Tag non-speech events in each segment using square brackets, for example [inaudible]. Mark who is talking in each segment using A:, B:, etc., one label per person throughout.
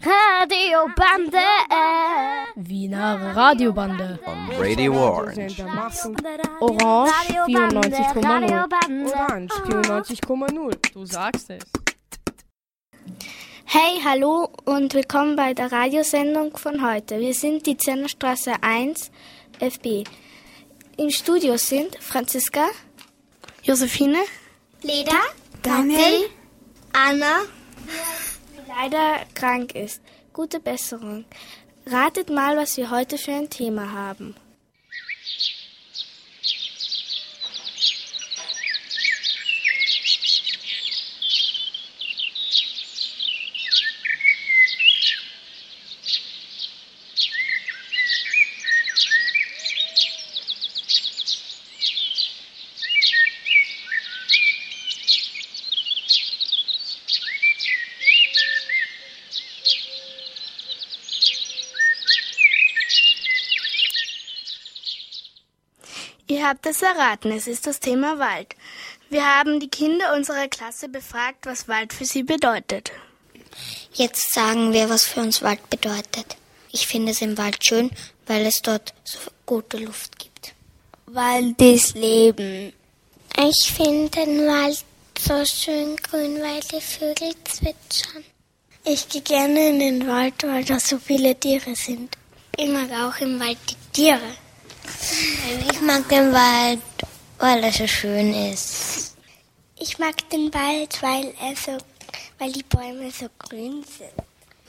A: Radiobande.
B: Wiener Radiobande.
C: On Radio Orange.
B: Orange 94,0.
D: Orange 94,0.
E: Du sagst es.
A: Hey, hallo und willkommen bei der Radiosendung von heute. Wir sind die Zernerstraße 1 FB. Im Studio sind Franziska, Josephine, Leda, Daniel, Anna, die leider krank ist. Gute Besserung. Ratet mal, was wir heute für ein Thema haben. Ihr habt es erraten, es ist das Thema Wald. Wir haben die Kinder unserer Klasse befragt, was Wald für sie bedeutet.
F: Jetzt sagen wir, was für uns Wald bedeutet. Ich finde es im Wald schön, weil es dort so gute Luft gibt.
A: Wald ist Leben.
F: Ich finde den Wald so schön grün, weil die Vögel zwitschern.
A: Ich gehe gerne in den Wald, weil da so viele Tiere sind.
F: Ich mag auch im Wald die Tiere. Ich mag den Wald, weil er so schön ist.
A: Ich mag den Wald, weil er so, weil die Bäume so grün sind.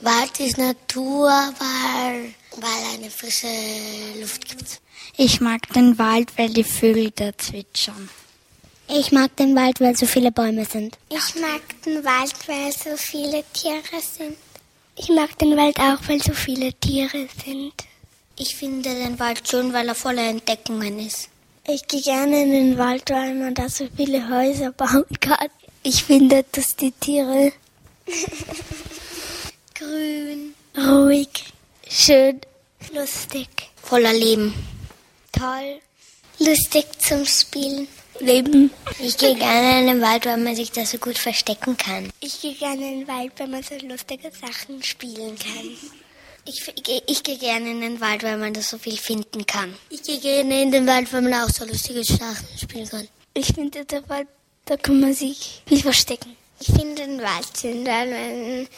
F: Wald ist Natur, weil, weil eine frische Luft gibt.
A: Ich mag den Wald, weil die Vögel da zwitschern.
F: Ich mag den Wald, weil so viele Bäume sind.
A: Ich mag den Wald, weil so viele Tiere sind. Ich mag den Wald auch, weil so viele Tiere sind.
F: Ich finde den Wald schön, weil er voller Entdeckungen ist.
A: Ich gehe gerne in den Wald, weil man da so viele Häuser bauen kann. Ich finde, dass die Tiere [laughs]
F: Grün,
A: ruhig, schön, lustig,
F: voller Leben.
A: toll, lustig zum Spielen.
F: Leben. Ich gehe gerne in den Wald, weil man sich da so gut verstecken kann.
A: Ich gehe gerne in den Wald, weil man so lustige Sachen spielen kann.
F: Ich, ich, ich gehe gerne in den Wald, weil man da so viel finden kann. Ich gehe gerne in den Wald, weil man auch so lustige Sachen spielen kann.
A: Ich finde, der Wald, da kann man sich viel verstecken.
F: Ich finde den Wald schön, weil man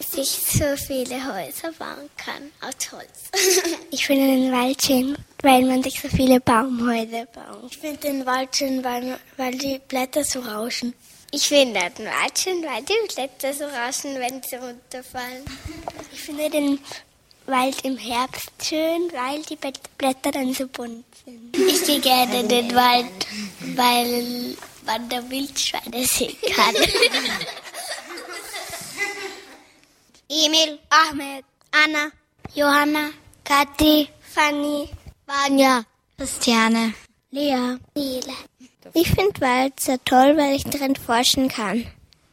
F: sich so viele Häuser bauen kann aus Holz. [laughs]
A: Ich finde den Wald schön, weil man sich so viele Baumhäuser baut.
F: Ich finde den Wald schön, weil, weil die Blätter so rauschen.
A: Ich finde den Wald schön, weil die Blätter so rauschen, wenn sie runterfallen. Ich finde den Wald im Herbst schön, weil die Blätter dann so bunt sind.
F: Ich gehe gerne in den Wald, weil man da Wildschweine sehen kann. [laughs] Emil,
A: Ahmed,
F: Anna, Johanna, Kathi,
A: Fanny,
F: Vanya, Christiane,
A: Lea,
F: Nele.
A: Ich finde Wald sehr toll, weil ich darin forschen kann.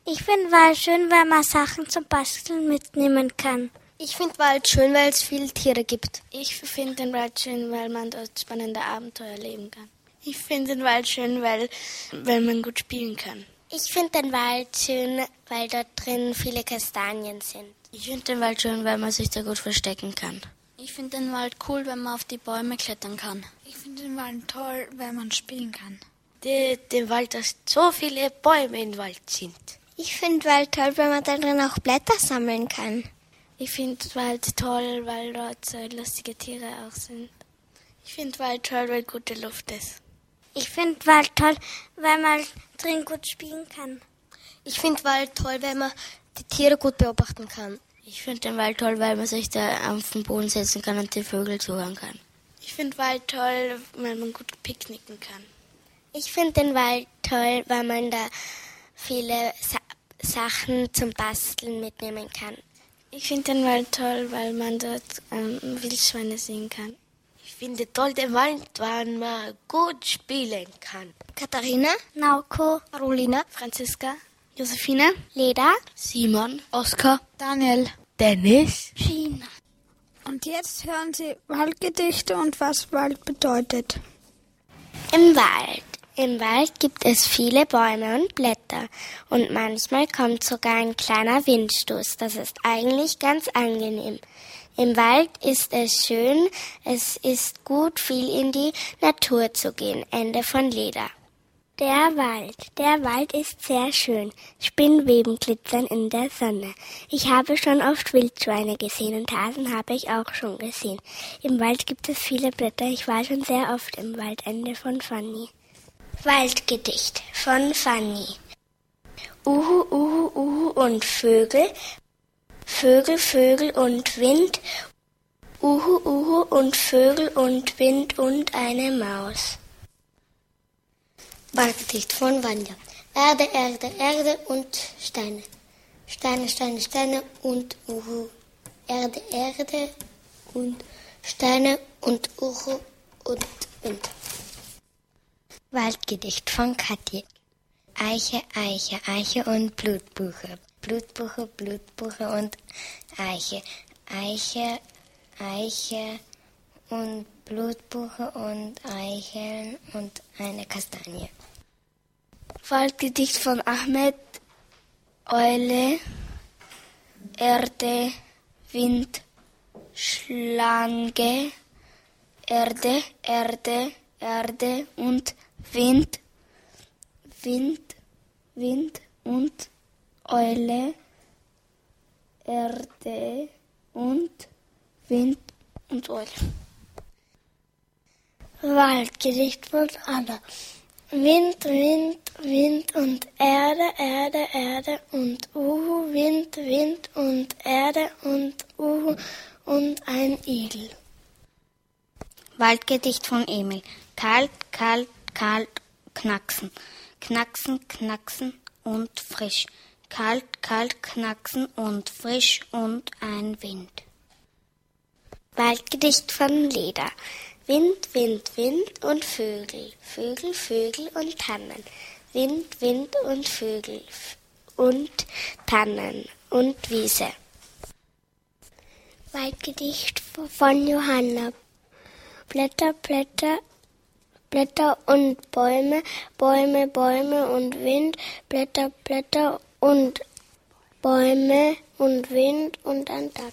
A: Ich finde Wald schön, weil man Sachen zum Basteln mitnehmen kann.
F: Ich finde Wald schön, weil es viele Tiere gibt.
A: Ich finde den Wald schön, weil man dort spannende Abenteuer erleben kann. Ich finde den Wald schön, weil, weil man gut spielen kann.
F: Ich finde den Wald schön, weil dort drin viele Kastanien sind.
A: Ich finde den Wald schön, weil man sich da gut verstecken kann.
G: Ich finde den Wald cool, wenn man auf die Bäume klettern kann.
H: Ich finde den Wald toll, weil man spielen kann.
I: Der, der Wald, dass so viele Bäume im Wald sind.
F: Ich finde Wald toll, weil man darin auch Blätter sammeln kann.
A: Ich finde Wald toll, weil dort so lustige Tiere auch sind. Ich finde Wald toll, weil gute Luft ist. Ich finde Wald toll, weil man drin gut spielen kann.
F: Ich finde Wald toll, weil man die Tiere gut beobachten kann.
A: Ich finde den Wald toll, weil man sich da auf den Boden setzen kann und die Vögel zuhören kann. Ich finde Wald toll, weil man gut picknicken kann.
F: Ich finde den Wald toll, weil man da viele Sa Sachen zum Basteln mitnehmen kann.
A: Ich finde den Wald toll, weil man dort ähm, Wildschweine sehen kann.
I: Ich finde toll den Wald, weil man gut spielen kann.
F: Katharina,
A: Nauko,
F: Carolina,
A: Franziska, Josephine,
F: Leda,
B: Simon, Oskar,
H: Daniel,
I: Dennis,
A: Gina.
H: Und jetzt hören Sie Waldgedichte und was Wald bedeutet.
A: Im Wald
J: Im Wald gibt es viele Bäume und Blätter und manchmal kommt sogar ein kleiner Windstoß. Das ist eigentlich ganz angenehm. Im Wald ist es schön, es ist gut, viel in die Natur zu gehen. Ende von Leder. Der Wald. Der Wald ist sehr schön. Spinnweben glitzern in der Sonne. Ich habe schon oft Wildschweine gesehen und Hasen habe ich auch schon gesehen. Im Wald gibt es viele Blätter. Ich war schon sehr oft im Wald. Ende von Fanny. Waldgedicht von Fanny. Uhu, uhu, uhu und Vögel Vögel, Vögel und Wind, Uhu, Uhu und Vögel und Wind und eine Maus.
K: Waldgedicht von Vanya. Erde, Erde, Erde und Steine. Steine, Steine, Steine und Uhu. Erde, Erde und Steine und Uhu und Wind.
J: Waldgedicht von Katja. Eiche, Eiche, Eiche und Blutbuche. Blutbuche, Blutbuche und Eiche. Eiche, Eiche und Blutbuche und Eicheln und eine Kastanie.
A: Waldgedicht von Ahmed, Eule, Erde, Wind, Schlange, Erde, Erde, Erde und Wind, Wind, Wind und Eule, Erde und Wind und Eule.
J: Waldgedicht von Anna. Wind, Wind, Wind und Erde, Erde, Erde und Uhu, Wind, Wind und Erde und Uhu und ein Igel.
K: Waldgedicht von Emil. Kalt, kalt, kalt, knacksen. Knacksen, knacksen und frisch kalt, kalt, knacksen und frisch und ein Wind.
J: Waldgedicht von Leder. Wind, Wind, Wind und Vögel, Vögel, Vögel und Tannen. Wind, Wind und Vögel und Tannen und Wiese. Waldgedicht von Johanna. Blätter, Blätter, Blätter und Bäume, Bäume, Bäume und Wind, Blätter, Blätter und Bäume und Wind und ein Dach.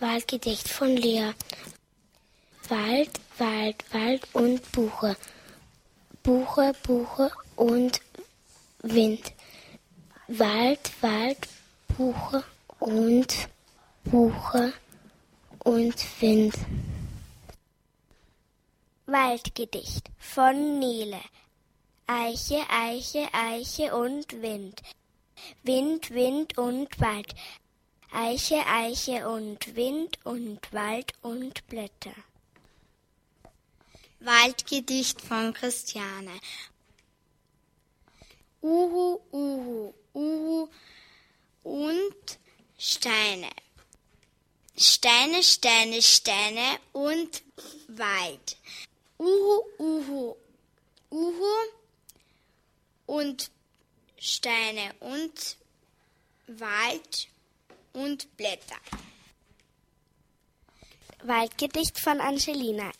J: Waldgedicht von Lea. Wald, Wald, Wald und Buche. Buche, Buche und Wind. Wald, Wald, Buche und Buche und Wind. Waldgedicht von Nele. Eiche, Eiche, Eiche und Wind. Wind, Wind und Wald. Eiche, Eiche und Wind und Wald und Blätter.
K: Waldgedicht von Christiane.
L: Uhu, Uhu, Uhu und Steine. Steine, Steine, Steine und Wald. Uhu, Uhu, Uhu und Steine und Wald und Blätter.
J: Waldgedicht von Angelina.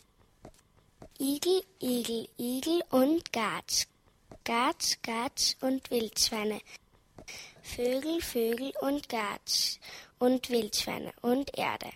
J: Igel, Igel, Igel und Gatsch. Gatsch, Gatsch und Wildschweine. Vögel, Vögel und Gatsch und Wildschweine und Erde.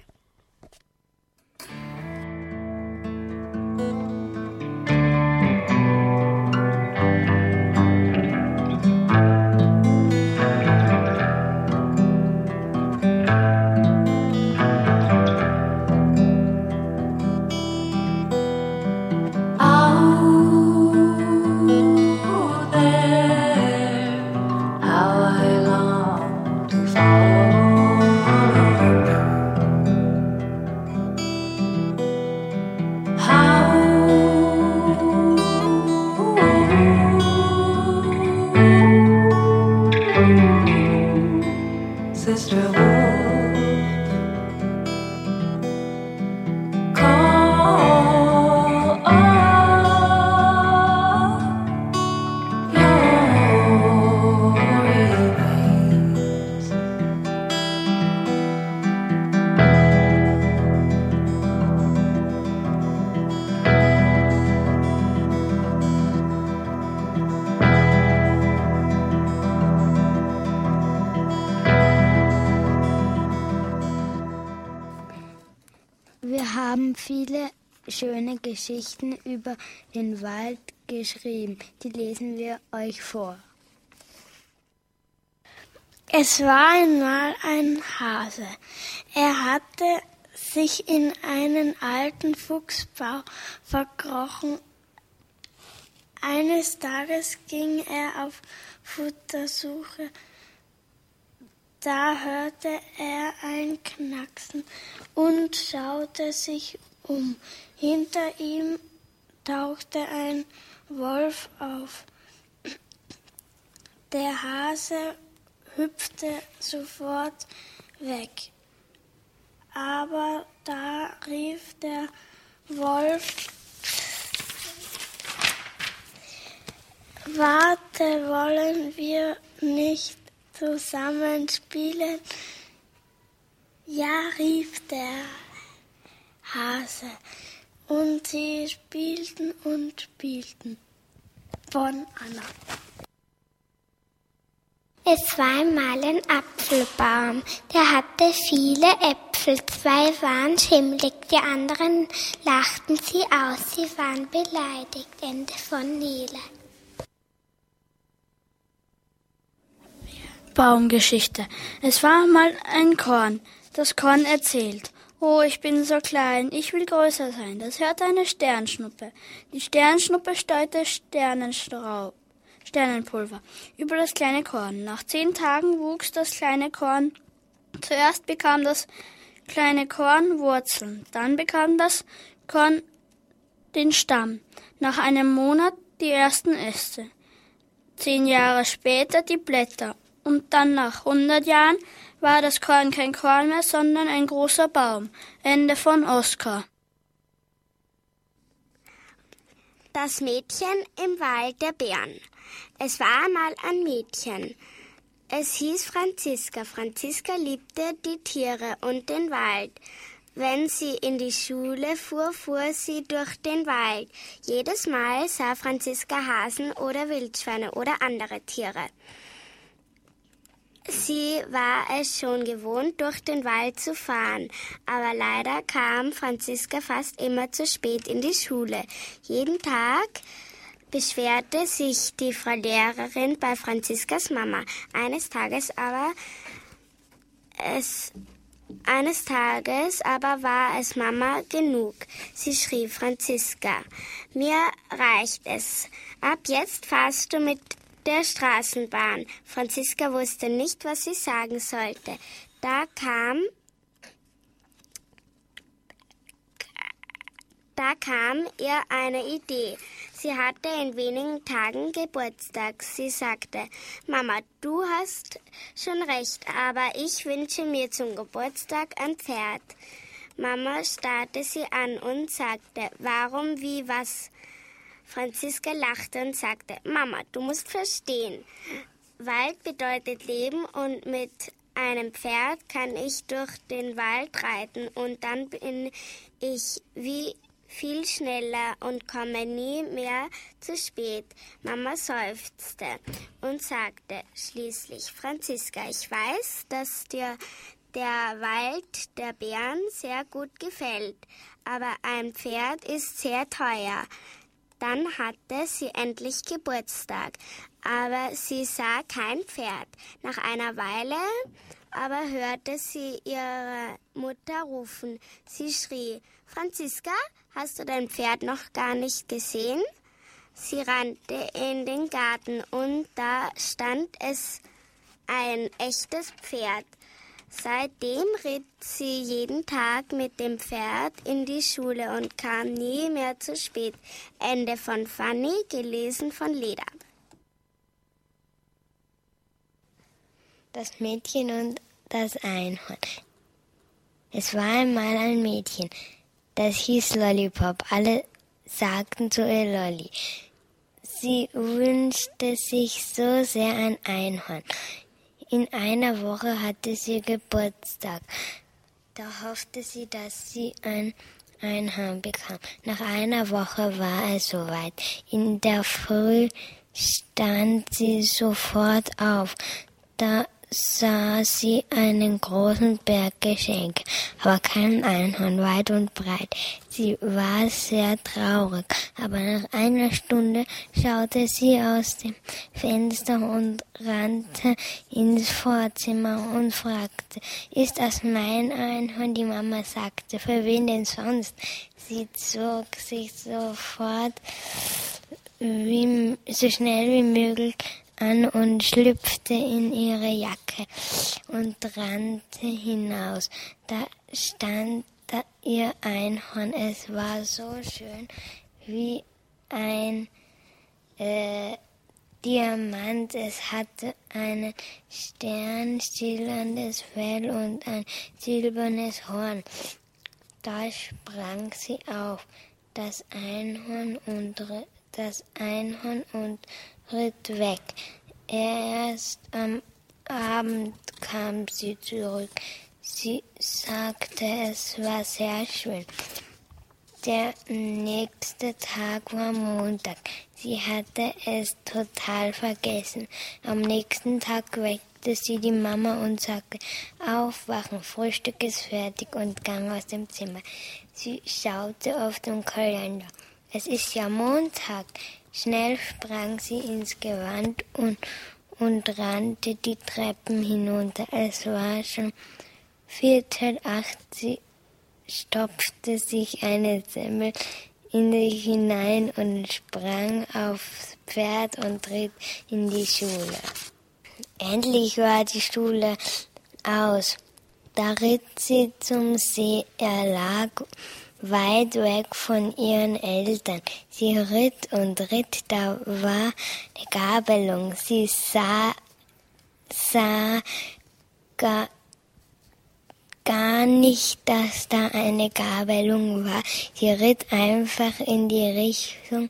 M: Geschichten über den Wald geschrieben. Die lesen wir euch vor.
K: Es war einmal ein Hase. Er hatte sich in einen alten Fuchsbau verkrochen. Eines Tages ging er auf Futtersuche. Da hörte er ein Knacksen und schaute sich um. Hinter ihm tauchte ein Wolf auf. Der Hase hüpfte sofort weg. Aber da rief der Wolf, Warte, wollen wir nicht zusammen spielen? Ja, rief der Hase. Und sie spielten und spielten. Von Anna.
J: Es war einmal ein Apfelbaum, der hatte viele Äpfel. Zwei waren schimmlig, die anderen lachten sie aus. Sie waren beleidigt. Ende von Nele.
N: Baumgeschichte. Es war mal ein Korn. Das Korn erzählt. Oh, ich bin so klein, ich will größer sein. Das hörte eine Sternschnuppe. Die Sternschnuppe steuerte Sternenstraub, Sternenpulver über das kleine Korn. Nach zehn Tagen wuchs das kleine Korn. Zuerst bekam das kleine Korn Wurzeln, dann bekam das Korn den Stamm. Nach einem Monat die ersten Äste. Zehn Jahre später die Blätter und dann nach hundert Jahren war das Korn kein Korn mehr, sondern ein großer Baum. Ende von Oskar.
J: Das Mädchen im Wald der Bären. Es war einmal ein Mädchen. Es hieß Franziska. Franziska liebte die Tiere und den Wald. Wenn sie in die Schule fuhr, fuhr sie durch den Wald. Jedes Mal sah Franziska Hasen oder Wildschweine oder andere Tiere. Sie war es schon gewohnt, durch den Wald zu fahren, aber leider kam Franziska fast immer zu spät in die Schule. Jeden Tag beschwerte sich die Frau Lehrerin bei Franziskas Mama. Eines Tages aber es eines Tages aber war es Mama genug. Sie schrie Franziska, mir reicht es. Ab jetzt fahrst du mit der Straßenbahn. Franziska wusste nicht, was sie sagen sollte. Da kam Da kam ihr eine Idee. Sie hatte in wenigen Tagen Geburtstag. Sie sagte, Mama, du hast schon recht, aber ich wünsche mir zum Geburtstag ein Pferd. Mama starrte sie an und sagte, warum, wie, was? Franziska lachte und sagte, Mama, du musst verstehen. Wald bedeutet Leben und mit einem Pferd kann ich durch den Wald reiten und dann bin ich wie viel schneller und komme nie mehr zu spät. Mama seufzte und sagte schließlich, Franziska, ich weiß, dass dir der Wald der Bären sehr gut gefällt, aber ein Pferd ist sehr teuer. Dann hatte sie endlich Geburtstag, aber sie sah kein Pferd. Nach einer Weile aber hörte sie ihre Mutter rufen. Sie schrie, Franziska, hast du dein Pferd noch gar nicht gesehen? Sie rannte in den Garten und da stand es ein echtes Pferd. Seitdem ritt sie jeden Tag mit dem Pferd in die Schule und kam nie mehr zu spät. Ende von Fanny, gelesen von Leda.
M: Das Mädchen und das Einhorn. Es war einmal ein Mädchen, das hieß Lollipop. Alle sagten zu ihr Lolli. Sie wünschte sich so sehr ein Einhorn. In einer Woche hatte sie Geburtstag. Da hoffte sie, dass sie ein Einhorn bekam. Nach einer Woche war es soweit. In der Früh stand sie sofort auf. Da sah sie einen großen Berg Geschenke, aber kein Einhorn weit und breit. Sie war sehr traurig, aber nach einer Stunde schaute sie aus dem Fenster und rannte ins Vorzimmer und fragte, ist das mein Einhorn? Die Mama sagte, für wen denn sonst? Sie zog sich sofort wie, so schnell wie möglich an und schlüpfte in ihre Jacke und rannte hinaus. Da stand da ihr Einhorn. Es war so schön wie ein äh, Diamant. Es hatte ein sternschillerndes Fell und ein silbernes Horn. Da sprang sie auf, das Einhorn und das Einhorn und ritt weg. Erst am Abend kam sie zurück. Sie sagte, es war sehr schön. Der nächste Tag war Montag. Sie hatte es total vergessen. Am nächsten Tag weckte sie die Mama und sagte, aufwachen, Frühstück ist fertig und gang aus dem Zimmer. Sie schaute auf den Kalender. Es ist ja Montag. Schnell sprang sie ins Gewand und, und rannte die Treppen hinunter. Es war schon Viertel acht. Sie stopfte sich eine Semmel in sich hinein und sprang aufs Pferd und ritt in die Schule. Endlich war die Schule aus. Da ritt sie zum See. Er lag weit weg von ihren Eltern. Sie ritt und ritt, da war eine Gabelung. Sie sah, sah gar, gar nicht, dass da eine Gabelung war. Sie ritt einfach in die Richtung,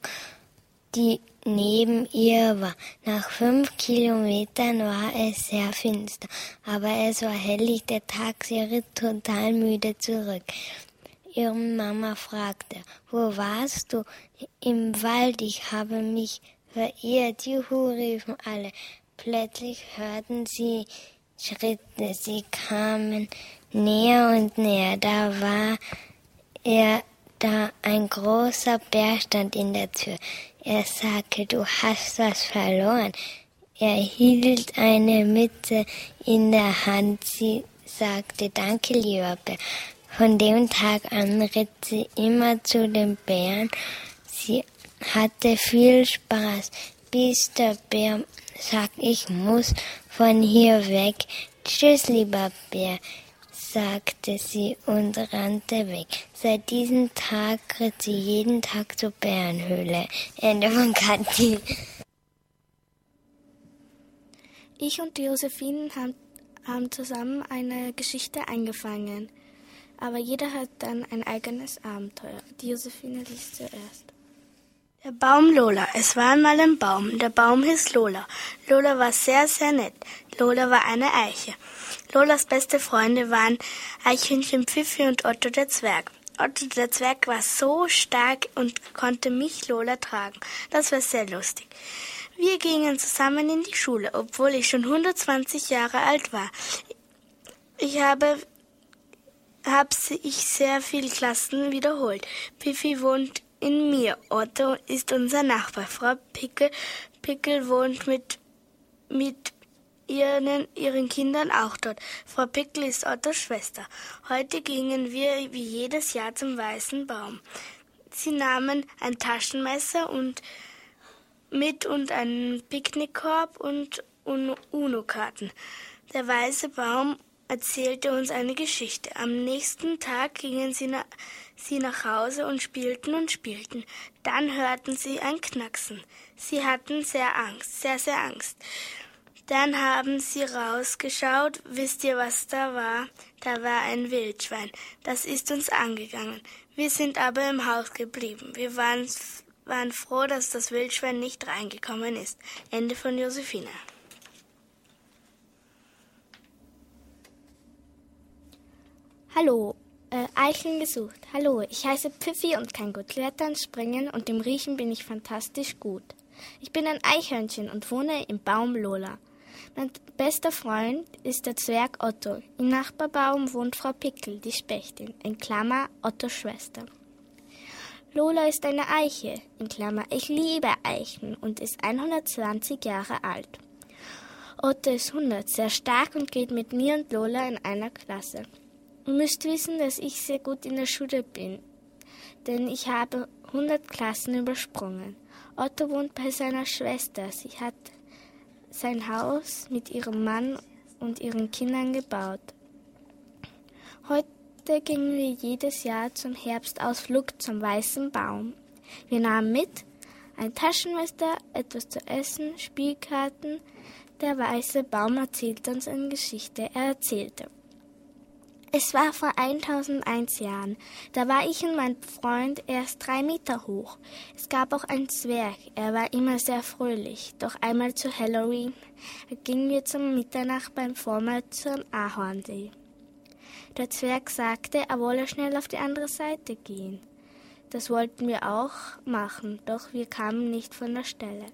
M: die neben ihr war. Nach fünf Kilometern war es sehr finster, aber es war hellig der Tag. Sie ritt total müde zurück ihre Mama fragte, wo warst du? Im Wald, ich habe mich verirrt. Juhu, riefen alle. Plötzlich hörten sie Schritte, sie kamen näher und näher. Da war er da ein großer Bär stand in der Tür. Er sagte, du hast was verloren. Er hielt eine Mitte in der Hand. Sie sagte, danke, lieber Bär. Von dem Tag an ritt sie immer zu den Bären. Sie hatte viel Spaß, bis der Bär sagt, ich muss von hier weg. Tschüss, lieber Bär, sagte sie und rannte weg. Seit diesem Tag ritt sie jeden Tag zur Bärenhöhle. Ende von Kathi.
A: Ich und Josephine haben, haben zusammen eine Geschichte eingefangen aber jeder hat dann ein eigenes Abenteuer. Die Josephine liest zuerst.
N: Der Baum Lola. Es war einmal ein Baum. Der Baum hieß Lola. Lola war sehr, sehr nett. Lola war eine Eiche. Lolas beste Freunde waren Eichhörnchen Pfiffi und Otto der Zwerg. Otto der Zwerg war so stark und konnte mich Lola tragen. Das war sehr lustig. Wir gingen zusammen in die Schule, obwohl ich schon 120 Jahre alt war. Ich habe habe ich sehr viele Klassen wiederholt. Piffi wohnt in mir. Otto ist unser Nachbar. Frau Pickel, Pickel wohnt mit, mit ihren, ihren Kindern auch dort. Frau Pickel ist Ottos Schwester. Heute gingen wir wie jedes Jahr zum Weißen Baum. Sie nahmen ein Taschenmesser und mit und einen Picknickkorb und UNO-Karten. Der weiße Baum erzählte uns eine Geschichte. Am nächsten Tag gingen sie, na sie nach Hause und spielten und spielten. Dann hörten sie ein Knacksen. Sie hatten sehr Angst, sehr, sehr Angst. Dann haben sie rausgeschaut. Wisst ihr, was da war? Da war ein Wildschwein. Das ist uns angegangen. Wir sind aber im Haus geblieben. Wir waren, waren froh, dass das Wildschwein nicht reingekommen ist. Ende von Josephine.
A: Hallo, äh, Eicheln gesucht. Hallo, ich heiße Pfiffi und kann gut klettern, springen und im Riechen bin ich fantastisch gut. Ich bin ein Eichhörnchen und wohne im Baum Lola. Mein bester Freund ist der Zwerg Otto. Im Nachbarbaum wohnt Frau Pickel, die Spechtin, in Klammer Ottos Schwester. Lola ist eine Eiche, in Klammer ich liebe Eichen und ist 120 Jahre alt. Otto ist 100, sehr stark und geht mit mir und Lola in einer Klasse. Müsst wissen, dass ich sehr gut in der Schule bin, denn ich habe 100 Klassen übersprungen. Otto wohnt bei seiner Schwester. Sie hat sein Haus mit ihrem Mann und ihren Kindern gebaut. Heute gingen wir jedes Jahr zum Herbstausflug zum Weißen Baum. Wir nahmen mit ein Taschenmesser, etwas zu essen, Spielkarten. Der weiße Baum erzählte uns eine Geschichte. Er erzählte. Es war vor 1001 Jahren. Da war ich und mein Freund erst drei Meter hoch. Es gab auch einen Zwerg. Er war immer sehr fröhlich. Doch einmal zu Halloween gingen wir zum Mitternacht beim Vormal zum Ahornsee. Der Zwerg sagte, er wolle schnell auf die andere Seite gehen. Das wollten wir auch machen, doch wir kamen nicht von der Stelle.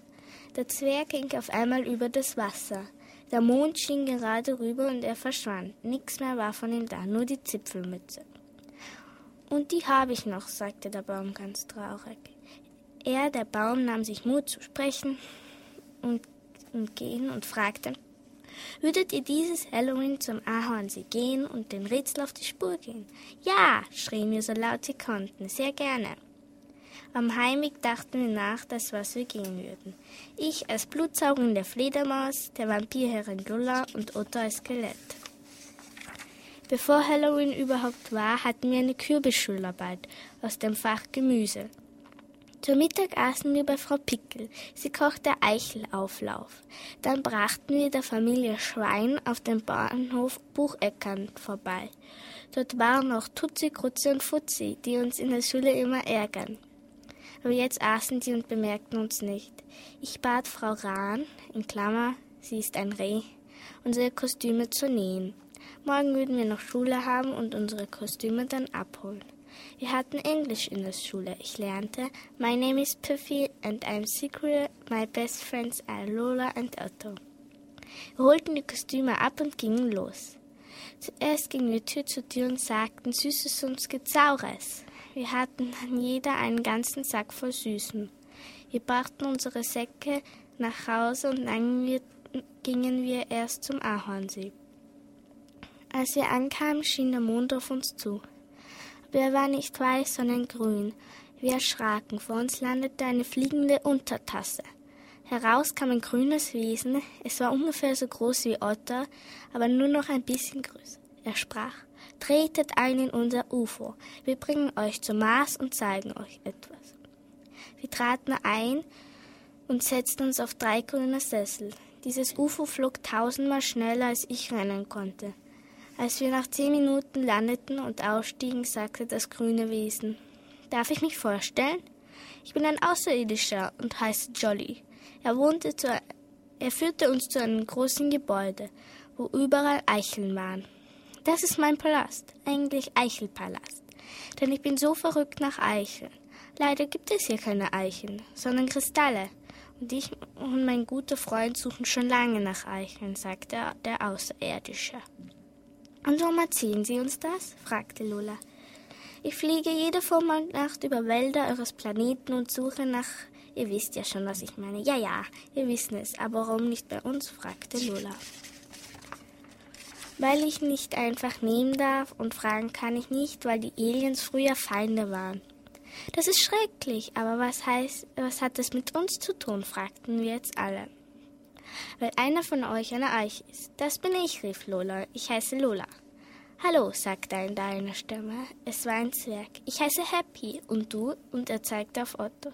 A: Der Zwerg ging auf einmal über das Wasser. Der Mond schien gerade rüber und er verschwand. Nichts mehr war von ihm da, nur die Zipfelmütze. Und die habe ich noch, sagte der Baum ganz traurig. Er, der Baum, nahm sich Mut zu sprechen und, und gehen und fragte, Würdet ihr dieses Halloween zum Ahornsee gehen und den Rätsel auf die Spur gehen? Ja, schrien wir so laut sie konnten, sehr gerne. Am Heimweg dachten wir nach, dass was wir gehen würden. Ich als blutsaugende Fledermaus, der Vampirherrin Lulla und Otto als Skelett. Bevor Halloween überhaupt war, hatten wir eine Kürbisschularbeit aus dem Fach Gemüse. Zur Mittag aßen wir bei Frau Pickel. Sie kochte Eichelauflauf. Dann brachten wir der Familie Schwein auf dem Bahnhof Bucheckern vorbei. Dort waren auch Tutsi, Krutzi und Futzi, die uns in der Schule immer ärgern aber jetzt aßen sie und bemerkten uns nicht. Ich bat Frau Rahn, in Klammer, sie ist ein Reh, unsere Kostüme zu nähen. Morgen würden wir noch Schule haben und unsere Kostüme dann abholen. Wir hatten Englisch in der Schule. Ich lernte My name is Piffy and I'm secret. My best friends are Lola and Otto. Wir holten die Kostüme ab und gingen los. Zuerst gingen wir Tür zu Tür und sagten Süßes und Gezaures. Wir hatten jeder einen ganzen Sack voll Süßem. Wir brachten unsere Säcke nach Hause und dann gingen wir erst zum Ahornsee. Als wir ankamen, schien der Mond auf uns zu. Aber er war nicht weiß, sondern grün. Wir erschraken. Vor uns landete eine fliegende Untertasse. Heraus kam ein grünes Wesen. Es war ungefähr so groß wie Otter, aber nur noch ein bisschen größer. Er sprach, tretet ein in unser UFO. Wir bringen euch zum Mars und zeigen euch etwas. Wir traten ein und setzten uns auf drei grüne Sessel. Dieses UFO flog tausendmal schneller, als ich rennen konnte. Als wir nach zehn Minuten landeten und ausstiegen, sagte das grüne Wesen, Darf ich mich vorstellen? Ich bin ein Außerirdischer und heiße Jolly. Er zu, er führte uns zu einem großen Gebäude, wo überall Eicheln waren. Das ist mein Palast, eigentlich Eichelpalast. Denn ich bin so verrückt nach Eicheln. Leider gibt es hier keine Eicheln, sondern Kristalle. Und ich und mein guter Freund suchen schon lange nach Eicheln, sagte der Außerirdische. Und warum erzählen Sie uns das? fragte Lola. Ich fliege jede Vormittag über Wälder eures Planeten und suche nach. Ihr wisst ja schon, was ich meine. Ja, ja, wir wissen es. Aber warum nicht bei uns? fragte Lola. Weil ich nicht einfach nehmen darf und fragen kann ich nicht, weil die Aliens früher Feinde waren. Das ist schrecklich, aber was heißt, was hat das mit uns zu tun? fragten wir jetzt alle. Weil einer von euch eine Eiche ist. Das bin ich, rief Lola. Ich heiße Lola. Hallo, sagte ein deine Stimme. Es war ein Zwerg. Ich heiße Happy. Und du? Und er zeigte auf Otto.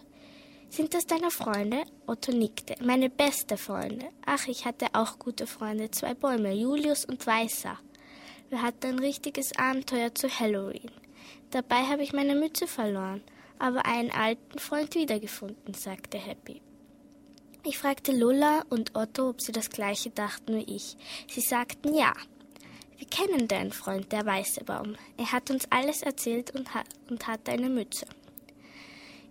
A: Sind das deine Freunde? Otto nickte. Meine beste Freunde. Ach, ich hatte auch gute Freunde. Zwei Bäume, Julius und Weißer. Wir hatten ein richtiges Abenteuer zu Halloween. Dabei habe ich meine Mütze verloren, aber einen alten Freund wiedergefunden, sagte Happy. Ich fragte Lulla und Otto, ob sie das gleiche dachten wie ich. Sie sagten ja. Wir kennen deinen Freund, der weiße Baum. Er hat uns alles erzählt und, hat, und hatte eine Mütze.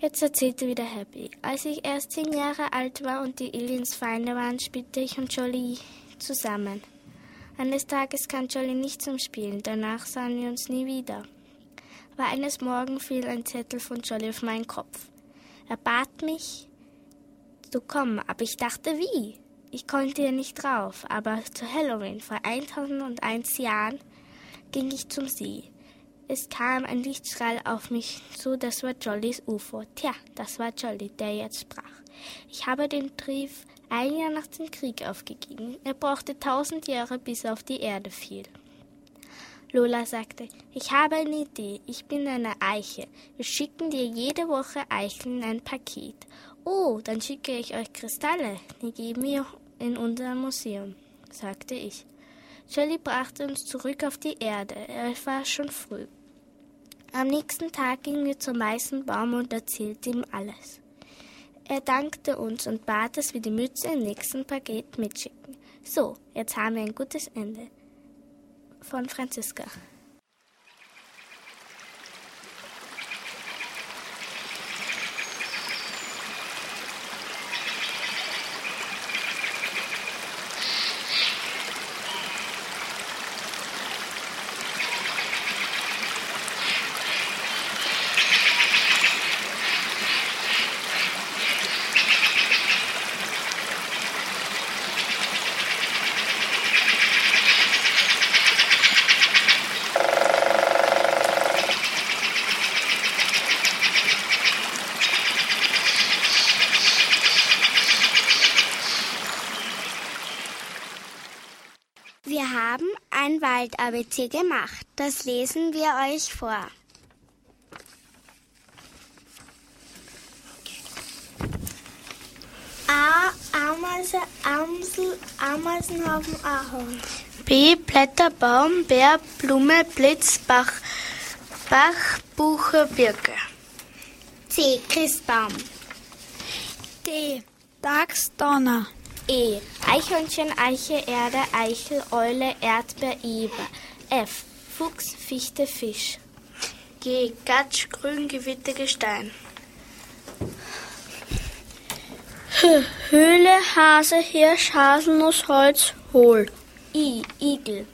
A: Jetzt erzählte wieder Happy. Als ich erst zehn Jahre alt war und die Aliens Feinde waren, spielte ich und Jolie zusammen. Eines Tages kam Jolly nicht zum Spielen, danach sahen wir uns nie wieder. Aber eines Morgen fiel ein Zettel von Jolly auf meinen Kopf. Er bat mich zu kommen, aber ich dachte wie? Ich konnte ja nicht drauf, aber zu Halloween vor 1001 Jahren ging ich zum See. Es kam ein Lichtstrahl auf mich zu, das war Jollys UFO. Tja, das war Jolly, der jetzt sprach. Ich habe den Brief ein Jahr nach dem Krieg aufgegeben. Er brauchte tausend Jahre, bis er auf die Erde fiel. Lola sagte, ich habe eine Idee. Ich bin eine Eiche. Wir schicken dir jede Woche Eicheln in ein Paket. Oh, dann schicke ich euch Kristalle. Die geben wir in unser Museum, sagte ich. Jolly brachte uns zurück auf die Erde. Es war schon früh. Am nächsten Tag gingen wir zum weißen Baum und erzählten ihm alles. Er dankte uns und bat, dass wir die Mütze im nächsten Paket mitschicken. So, jetzt haben wir ein gutes Ende. Von Franziska. Wir haben Wald-ABC gemacht. Das lesen wir euch vor.
K: A. Ameise, Amsel, Ameisenhaufen, Ahorn.
A: B. Blätter, Baum, Bär, Blume, Blitz, Bach, Bach, Buche, Birke.
K: C. Christbaum.
H: D. Dachs, Donner.
A: E. Eichhörnchen, Eiche, Erde, Eichel, Eule, Erdbeer, Eber. F. Fuchs, Fichte, Fisch. G. Gatsch, Grün, Gewitter, Gestein.
O: H. Höhle, Hase, Hirsch, Haselnuss, Holz, Hohl.
A: I. Igel.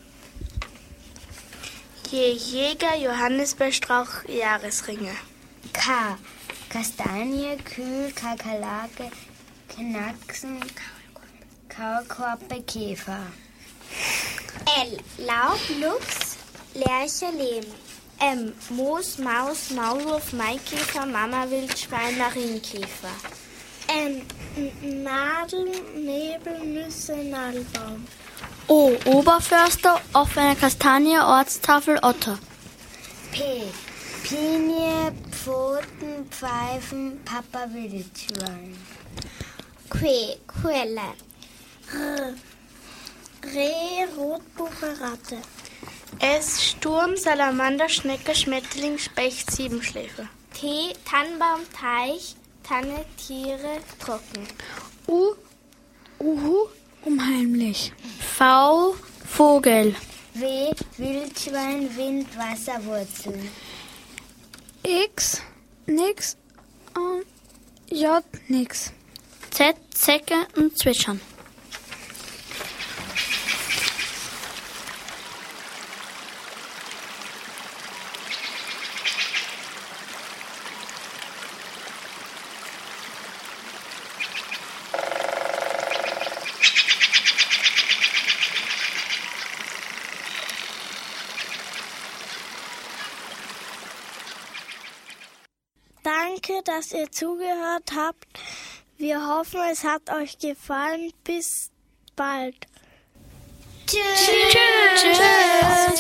A: J. Jäger, Johannisbeerstrauch, Jahresringe.
I: K. Kastanie, Kühl, Kakerlake, Knacksen, Kaulquappe, Käfer.
K: L. Laub, Luchs, Lerche, Lehm.
A: M. Moos, Maus, Maulwurf, Maikäfer, Mama-Wildschwein, Marienkäfer.
K: N. Nadel, Nebel, Nüsse, Nadelbaum.
O: O. Oberförster, offene Kastanie, Ortstafel, Otter.
I: P. Pinie, Pfoten, Pfeifen, Papa Wildschwein.
K: Q. Quelle. R. Reh, Rotbuche, Ratte.
A: S. Sturm, Salamander, Schnecke, Schmetterling, Specht, Siebenschläfer. T. Tannenbaum, Teich, Tanne, Tiere, Trocken.
H: U. Uhu, unheimlich.
O: V. Vogel.
I: W. Wildschwein, Wind, Wasserwurzeln.
H: X. Nix. Und J. Nix.
O: Z. Zecke und Zwitschern.
K: Danke, dass ihr zugehört habt. Wir hoffen, es hat euch gefallen. Bis bald. Tschüss. Tschüss. Tschüss.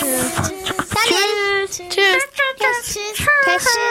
K: Tschüss. Tschüss. Tschüss. Tschüss.